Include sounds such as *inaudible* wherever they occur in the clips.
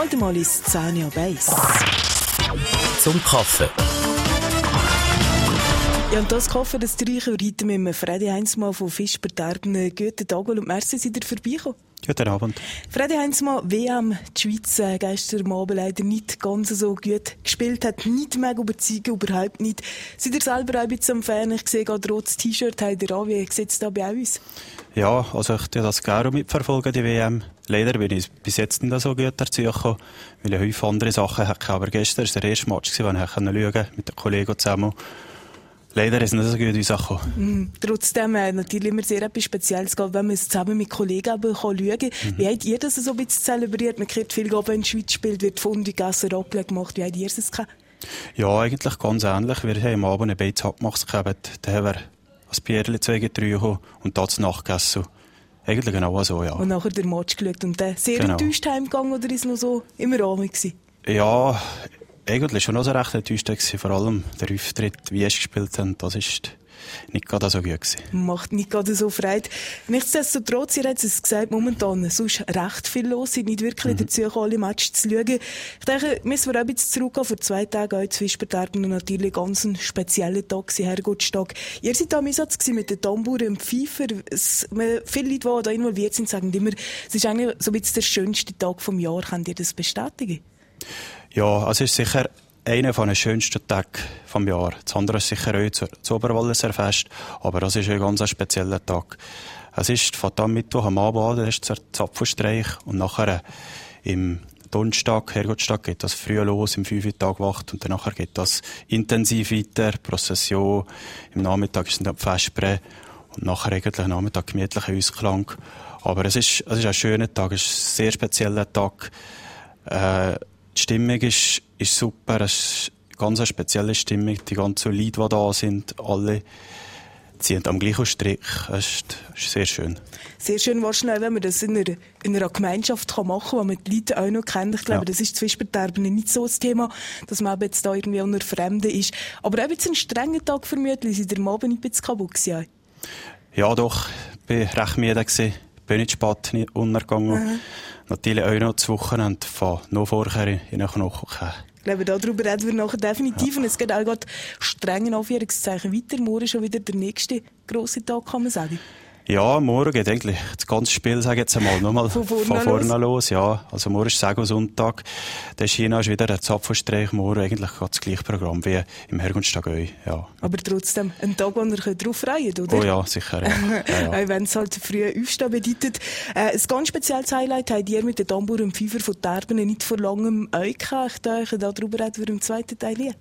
Bald mal ist 10 Jahre Beiß. Zum Kaffee. Ja, und das Kaffee, das trinken wir heute mit dem Freddy Heinzmann von Fischberterben. Guten Tag und merci, seid ihr vorbeigekommen. Guten Abend. Freddy Heinzmann, WM, die Schweiz äh, gestern Abend leider nicht ganz so gut gespielt, hat nicht mehr überzeugt, überhaupt nicht. Seid ihr selber auch ein bisschen am Fan? Ich sehe gerade rotes T-Shirt habt ihr an. Wie sieht es da bei uns? Ja, also ich tue das gerne mitverfolgen, die WM. Leider bin ich bis jetzt nicht so gut dazu gekommen, weil ich häufig andere Sachen hatte. Aber gestern war der erste Match, den ich schauen konnte, mit den Kollegen zusammen. Leider ist es nicht so gut rausgekommen. Mhm. Trotzdem äh, natürlich immer sehr etwas Spezielles, wenn man es zusammen mit Kollegen aber schauen kann. Mhm. Wie habt ihr das so ein bisschen zelebriert? Man kriegt viel, wenn in der Schweiz spielt, wird Funde gegessen, Raclette gemacht. Wie habt ihr es gehabt? Ja, eigentlich ganz ähnlich. Wir haben am Abend ein Beiz abgemacht. Da haben wir ein Bierchen zwei getrunken und dort nachgegessen. Eigentlich genau so, ja. Und nachher den Match geschaut und dann sehr genau. enttäuscht heimgegangen oder ist es noch so im Rahmen gewesen? Ja, eigentlich schon noch so recht enttäuscht vor allem der Auftritt, wie es gespielt haben, das ist nicht gerade so gut gewesen. Macht nicht gerade so Freude. Nichtsdestotrotz, ihr habt es gesagt, momentan sonst recht viel los, sind nicht wirklich mhm. dazu gekommen, alle Matches zu schauen. Ich denke, müssen wir auch ein bisschen zurückgehen. Vor zwei Tagen auch zu Wiesperterben natürlich ganz ein spezieller Tag, Herrgottstag. Ihr seid da im Einsatz mit den Tamburen und Pfeifer. Es, viele Leute, die da involviert sind, sagen immer, es ist eigentlich so ein bisschen der schönste Tag vom Jahr. Könnt ihr das bestätigen? Ja, also es ist sicher einer den schönsten Tagen vom Jahr. Das andere ist sicher auch das Oberwalliser Fest, aber das ist ein ganz spezieller Tag. Es ist von am Mittwoch am Abend an, ist der Zapfenstreich und nachher im Donnerstag, Herrgottstag, geht das früh los, im 5 Tag wacht und danach geht das intensiv weiter, Prozession, im Nachmittag ist dann die Festbre und nachher eigentlich am Nachmittag gemütlicher Ausklang. Aber es ist, es ist ein schöner Tag, es ist ein sehr spezieller Tag. Äh, die Stimmung ist, ist super. Es ist eine ganz spezielle Stimmung. Die ganzen Leute, die da sind, alle ziehen am gleichen Strick. Es ist, ist, sehr schön. Sehr schön wahrscheinlich, wenn man das in einer, in einer Gemeinschaft kann machen kann, wo man die Leute auch noch kennt. Ich glaube, ja. das ist zwischen nicht so das Thema, dass man jetzt da irgendwie unter Fremden ist. Aber auch jetzt ein strenger Tag vermutlich, sind der Abend ein bisschen kaputt gewesen? Ja, doch. Ich war recht müde. Ich bin nicht spät untergegangen. Mhm natürlich auch noch das Wochenende von noch vorher in den Knochen. Ich glaube, darüber reden wir nachher definitiv. Ja. Und es geht auch gerade strengen Anführungszeichen weiter. Morgen schon wieder der nächste grosse Tag, kann man sagen. Ja, morgen geht eigentlich das ganze Spiel, sage ich jetzt einmal, nochmal von vorne, von vorne los. los. Ja, also morgen ist Sego Sonntag. Der China ist wieder ein Zapfenstreich. Morgen eigentlich das gleiche Programm wie im Herkunftstag auch. Ja. Aber trotzdem ein Tag, wo ihr darauf freuen oder? Oh ja, sicher. Ja. *laughs* ja, ja. Wenn es halt früh aufstehen bedeutet. Äh, ein ganz spezielles Highlight habt ihr mit den Tambur und Pfeifer von Terben nicht vor langem euch gehabt. Ich denke, darüber reden wir im zweiten Teil hier.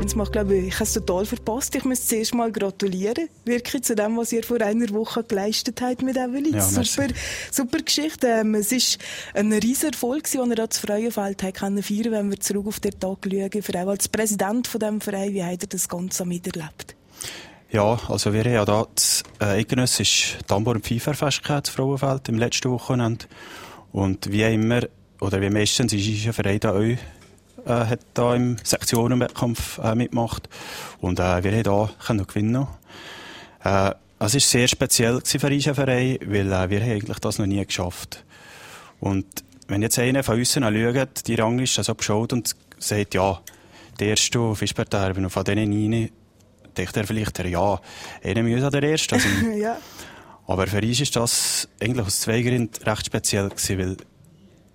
Jetzt macht, glaube ich, ich habe es total verpasst. Ich muss zuerst mal gratulieren. Wirklich zu dem, was ihr vor einer Woche geleistet habt mit Evelyn. Ja, super, super Geschichte. Ähm, es ist ein riesiger Erfolg, den ihr da zu Freuenfeld feiern, wenn wir zurück auf den Tag schauen. Vor allem als Präsident von diesem Verein, wie habt ihr das Ganze miterlebt? Ja, also wir haben ja da das äh, eidgenössische Tambor- und Pfeiferfest gehabt, Frauenfeld, im letzten Wochenende. Und wie immer, oder wie meistens, ist ein Verein da auch äh, hat da im Sektionenwettkampf äh, mitgemacht und äh, wir haben da können gewinnen. Äh, es war sehr speziell für unseren Verein, weil äh, wir haben eigentlich das noch nie geschafft. Und wenn jetzt einer von uns schaut, die Rangliste so beschaut und sagt, ja, der erste auf Fischberterben und von denen rein, denkt er vielleicht, ja, einer muss der erste. Also, *laughs* ja. Aber für uns ist das eigentlich aus zwei Gründen recht speziell gewesen, weil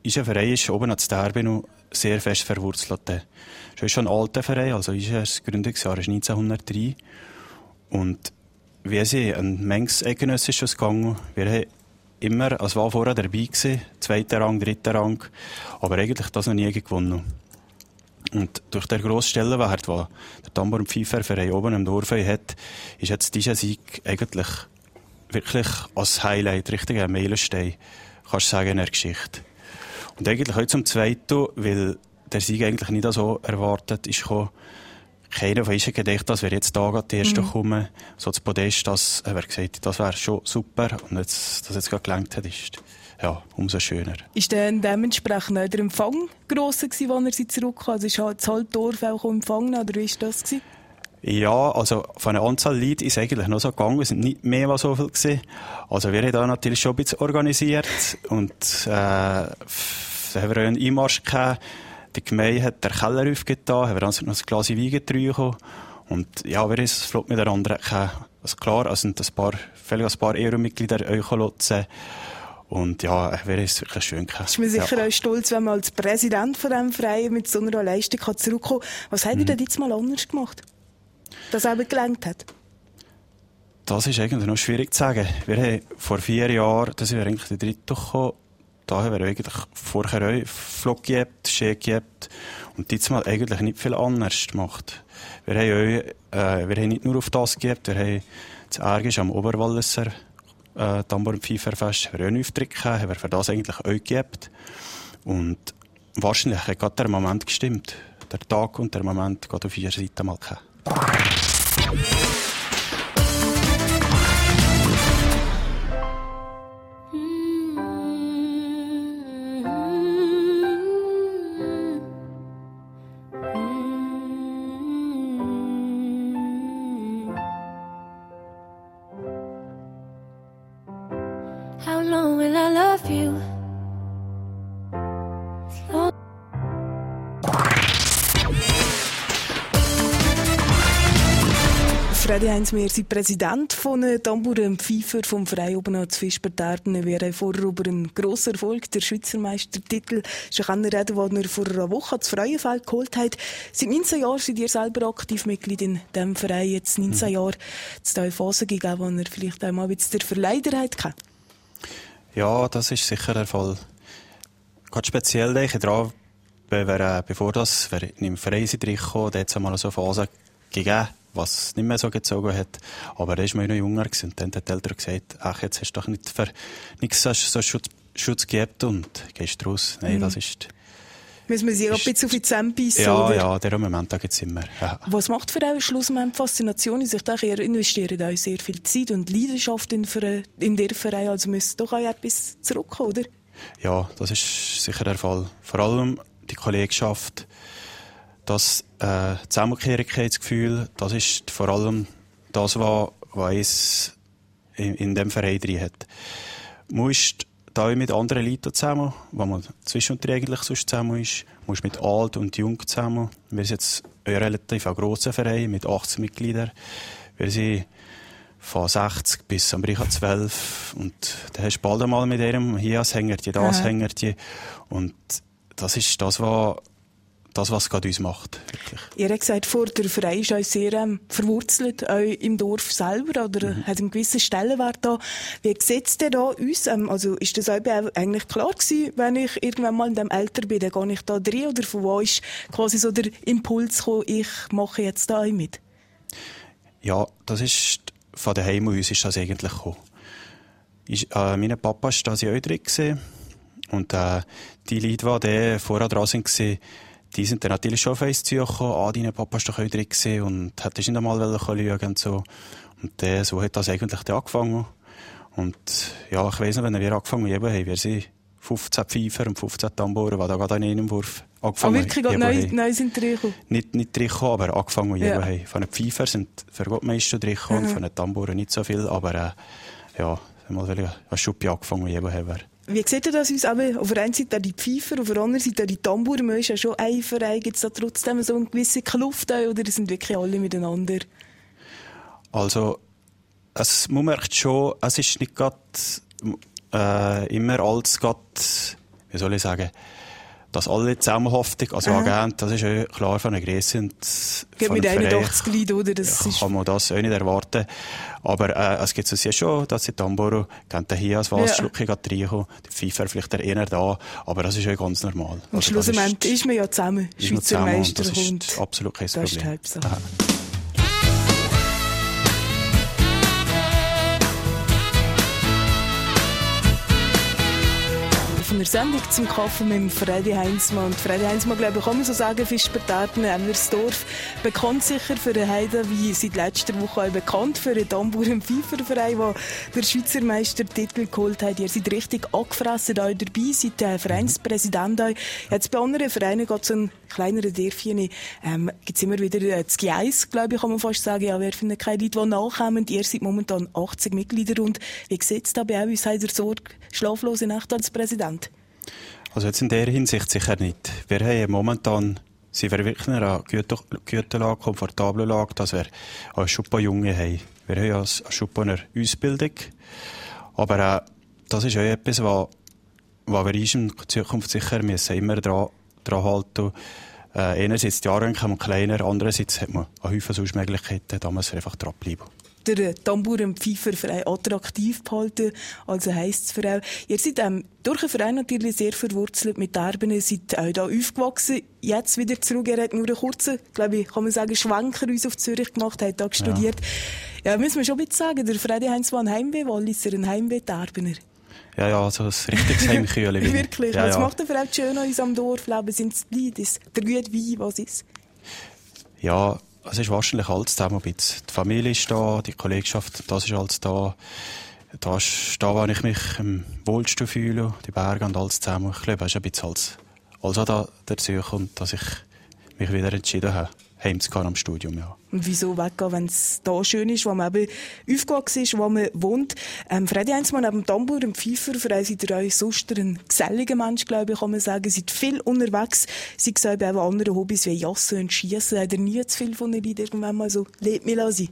unser Verein ist oben an Sterbenu sehr fest verwurzelt. Es ist schon ein alter Verein, also ist das Gründungsjahr ist 1903. Und wir sind ein Mengs eidgenössisches gegangen. Wir haben immer, als war vorher dabei gewesen, zweiter Rang, dritter Rang, aber eigentlich das noch nie gewonnen. Und durch den grossen Stellenwert, den der Tambor- und Pfeiferverein oben im Dorf hat, ist jetzt dieser Sieg eigentlich wirklich als Highlight, richtig ein Meilenstein, kannst du sagen, in der Geschichte. Und eigentlich heute zum Zweiten, weil der Sieg eigentlich nicht so erwartet ist gekommen, keiner von uns hat gedacht, dass wir jetzt da die Ersten mhm. kommen. So das Podest, das, er gesagt, das wäre schon super. Und jetzt, dass jetzt gerade gelangt hat, ist, ja, umso schöner. Ist denn dementsprechend auch der Empfang grosser gewesen, als er sie zurückkam? Also ist halt das Halbdorf auch empfangen, oder wie war das gewesen? Ja, also von der Anzahl Leute ist eigentlich noch so gegangen. Es sind nicht mehr als so viel gewesen. Also wir haben da natürlich schon ein bisschen organisiert und äh, da haben wir einen Einmarsch gehabt. Die Gemeinde hat den Keller aufgetan, haben wir dann noch ein Glas Wein getrunken und ja, wir haben es flott miteinander gehabt. Also klar, es sind ein paar, vielleicht ein paar Ehrenmitglieder Ökolotzen. Und ja, wir haben es wirklich schön gehabt. Ist mir sicher ja. auch stolz, wenn man als Präsident von diesem Verein mit so einer Leistung zurückkommen kann. Was habt ihr mhm. denn jetzt mal anders gemacht? Das eben gelangt hat? Das ist eigentlich noch schwierig zu sagen. Wir haben vor vier Jahren, das ist eigentlich der dritte gekommen, da haben wir eigentlich vorher auch Flug gehabt, Ski gehabt und diesmal eigentlich nicht viel anders gemacht. Wir haben, auch, äh, wir haben nicht nur auf das gehabt, wir haben das Ärgisch am Oberwalliser äh, Tambor- und Pfeiferfest haben wir auch einen Auftritt gehabt, haben wir für das eigentlich auch gehabt. Und wahrscheinlich hat gerade der Moment gestimmt. Der Tag und der Moment gerade auf jeder Seite mal gehabt. How long will I love you? Freddy Heinz, wir sind Präsident von Tambour und Pfeifer vom Verein oben an Fischbertarten. Wir haben vorher über einen grossen Erfolg, der Schweizer Meistertitel, schon reden, den er vor einer Woche das Freuenfeld geholt hat. Seit 19 Jahren seid ihr selber aktiv Mitglied in diesem Verein. Jetzt 19 mhm. Jahre da eine Phase gegeben, wo er vielleicht einmal ein bisschen der Verleiderheit hatte. Ja, das ist sicher der Fall. Gerade speziell denke ich daran, bevor das, wir im reingekommen, da hat es einmal so eine Phase gegeben, was nicht mehr so gezogen hat. Aber er war noch jünger gewesen. und dann hat die Eltern gesagt, ach, jetzt hast du doch nicht für nichts so Schutz, Schutz gegeben und gehst raus. Nein, mhm. das ist... Müssen wir sich auch ein bisschen auf die Zähne beißen, Ja, oder? ja, der Moment, da gibt es immer. Ja. Was macht für euch Schlussmoment Faszination? Ich denke, ihr investiert auch sehr viel Zeit und Leidenschaft in, für, in der Verein, also müsst doch auch etwas zurückkommen, oder? Ja, das ist sicher der Fall. Vor allem die Kollegschaft, das äh, Zusammenkehrigkeitsgefühl, das ist vor allem das, was, was es in, in dem Verein drin hat. Man ist da mit anderen Leuten zusammen, wo man zwischendurch eigentlich sonst zusammen ist. Man ist mit alt und jung zusammen. Wir sind jetzt ein relativ grosser Verein mit 18 Mitgliedern. Wir sind von 60 bis am Bricha 12 und da hast du bald einmal mit einem hier das Hängertje, das ja. Hängertje und das ist das, was das, was gerade uns macht. Wirklich. Ihr habt gesagt, vor der Verein ist euch sehr ähm, verwurzelt, euch im Dorf selber, oder mhm. hat einen gewissen Stellenwert da. Wie sieht es denn da uns? Ähm, also ist das eigentlich klar gewesen, wenn ich irgendwann mal in dem Alter bin, dann gehe ich da drin, oder von wo ist quasi so der Impuls gekommen, ich mache jetzt da mit? Ja, das ist, von daheim uns ist das eigentlich gekommen. Ich, äh, mein Papa war da auch drin. Und äh, die Leute, die vorher dran waren, die sind dann natürlich schon auf uns zugekommen. Ah, dein Papa ist doch auch drin gewesen und hat nicht einmal schauen und so. Und äh, so hat das eigentlich angefangen. Und ja, ich weiss noch, wenn wir angefangen haben, haben wir sie 15 Pfeifer und 15 Tamboren, die da gerade in einem Wurf angefangen haben. Oh, wirklich? Neu, neu sind reingekommen? Nicht, nicht reingekommen, aber angefangen ja. haben. Von den Pfeifer sind für Gott meisten reingekommen, mhm. von den Tamboren nicht so viel, aber äh, ja, mal eine Schuppi angefangen haben. Wie sieht ihr das aus? Aber auf der einen Seite die Pfeifer, auf der anderen Seite die Tambour. Man ist ja schon ein Verein. Gibt es da trotzdem so eine gewisse Kluft oder sind wirklich alle miteinander? Also, es, man merkt schon, es ist nicht gerade äh, immer alles gerade, wie soll ich sagen, dass alle zusammenhaftig, also Agent, das ist ja klar von der Größe. Und Geht mit 81 Leuten, oder? Das ja, kann man das auch nicht erwarten. Aber äh, es gibt es ja schon, dass in Tamboro gehen hier als Wasserschlucke ja. reinkommen, die Pfeifer vielleicht eher da, aber das ist ja ganz normal. Und also, schlussendlich ist, ist man ja zusammen, Schweizer Meister. Das ist absolut kein Problem. Das ist Sendung zum Kaffee mit Freddy Heinzmann. Und Freddy Heinzmann, glaube ich, kann man so sagen, Fischbertaten, Emmersdorf, bekannt sicher für den Heiden, wie seit letzter Woche auch bekannt für den Tambour- und Pfeiferverein, der der Schweizer Meistertitel geholt hat. Ihr seid richtig angefressen da dabei, seid der Vereinspräsident. Jetzt bei anderen Vereinen geht es ein kleineren Dörfchen ähm, gibt es immer wieder äh, das Gleis, glaube ich, kann man fast sagen. Ja, wir finden keine Leute, die nachkommen. Ihr seid momentan 80 Mitglieder und wie sieht es da bei euch? Habt ihr Sorge, schlaflose Nacht als Präsident? Also jetzt in der Hinsicht sicher nicht. Wir haben momentan sind wir wirklich in einer guten Lage, komfortablen Lage, dass wir auch schon Junge haben. Wir haben ja schon eine Ausbildung, aber äh, das ist auch etwas, was, was wir in Zukunft sicher müssen, immer dran, dran halten äh, Einerseits die Jahre kleiner, andererseits hat man eine Haufen Möglichkeiten, da muss man einfach dranbleiben der Tambour und Pfeiferverein attraktiv behalten. Also heisst es für auch. Ihr seid ähm, durch den Verein natürlich sehr verwurzelt mit Erben. Ihr seid auch da aufgewachsen. Jetzt wieder zurück. Er hat nur einen kurzen, glaube ich, kann man sagen, Schwanker uns auf Zürich gemacht, hat da studiert. Ja. ja, müssen wir schon ein bisschen sagen. Der Freddy Heinz war ein Heimweh-Walliser, ein Heimweh-Erbener. Ja, ja, so ein richtiges Heimkühle. *laughs* Wirklich. Ja, was ja. macht denn euch schön an unserem Dorfleben? Sind es die Leute, der gute Wein, was ist? Ja, es ist wahrscheinlich alles zusammen ein bisschen. Die Familie ist da, die Kollegschaft, das ist alles da. Da ist da, wo ich mich am wohlsten fühle, die Berge und alles zusammen. Ich glaube, es ist ein bisschen alles, alles da dazu kommt, dass ich mich wieder entschieden habe heimzugehen am Studium, ja. Und wieso weggehen, wenn es da schön ist, wo man eben aufgewachsen ist, wo man wohnt? Ähm, Freddy Heinzmann, neben dem Tambour und Pfeifer, für euch seid ihr euch sonst ein geselliger Mensch, glaube ich, kann man sagen. Seid viel unterwegs. Sie sagen eben andere Hobbys wie Jassen und Schießen. Habt ihr nie zu viel von Leuten irgendwann mal so, lebt mir lassen?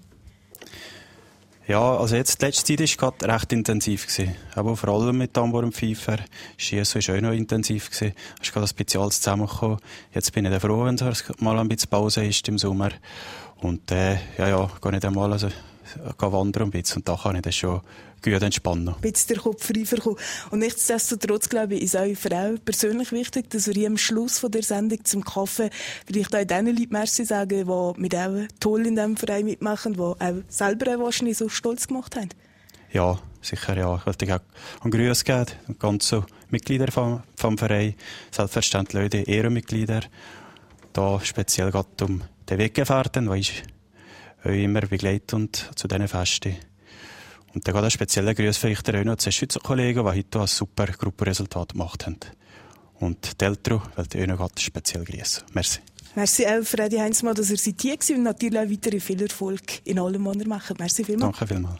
Ja, also jetzt, die letzte Zeit war gerade recht intensiv. Gewesen. Aber vor allem mit Tambor und Pfeifer. Schiessen war auch noch intensiv. Es ist gerade ein bisschen alles zusammengekommen. Jetzt bin ich froh, wenn es mal ein bisschen Pause ist im Sommer. Und, äh, ja, ja, gehe nicht einmal, also, wandern ein bisschen. Und da kann ich das schon gut entspannen. Ein bisschen der Kopf frei bekommen. Und nichtsdestotrotz, glaube ich, ist auch für auch persönlich wichtig, dass wir hier am Schluss von der Sendung zum Kaffee vielleicht auch den Leuten Merci sagen, die mit auch toll in diesem Verein mitmachen, die auch selber auch wahrscheinlich so stolz gemacht haben. Ja, sicher, ja. Ich wollte auch einen Grüß geben, den ganzen Mitglieder vom, vom Verein, selbstverständlich die Ehrenmitglieder, da speziell gerade um den Weggefährten, die ich euch immer begleitet zu diesen Festen. Und dann geht ein spezieller Grüß vielleicht auch noch zu den die heute ein super Gruppenresultat gemacht haben. Und die Eltern wollte ich auch noch speziell grüßen. Merci. Merci auch Freddy Heinzmann, dass er seit hier war und natürlich auch weitere viel Erfolg in allem, was er macht. Merci vielmals. Danke vielmals.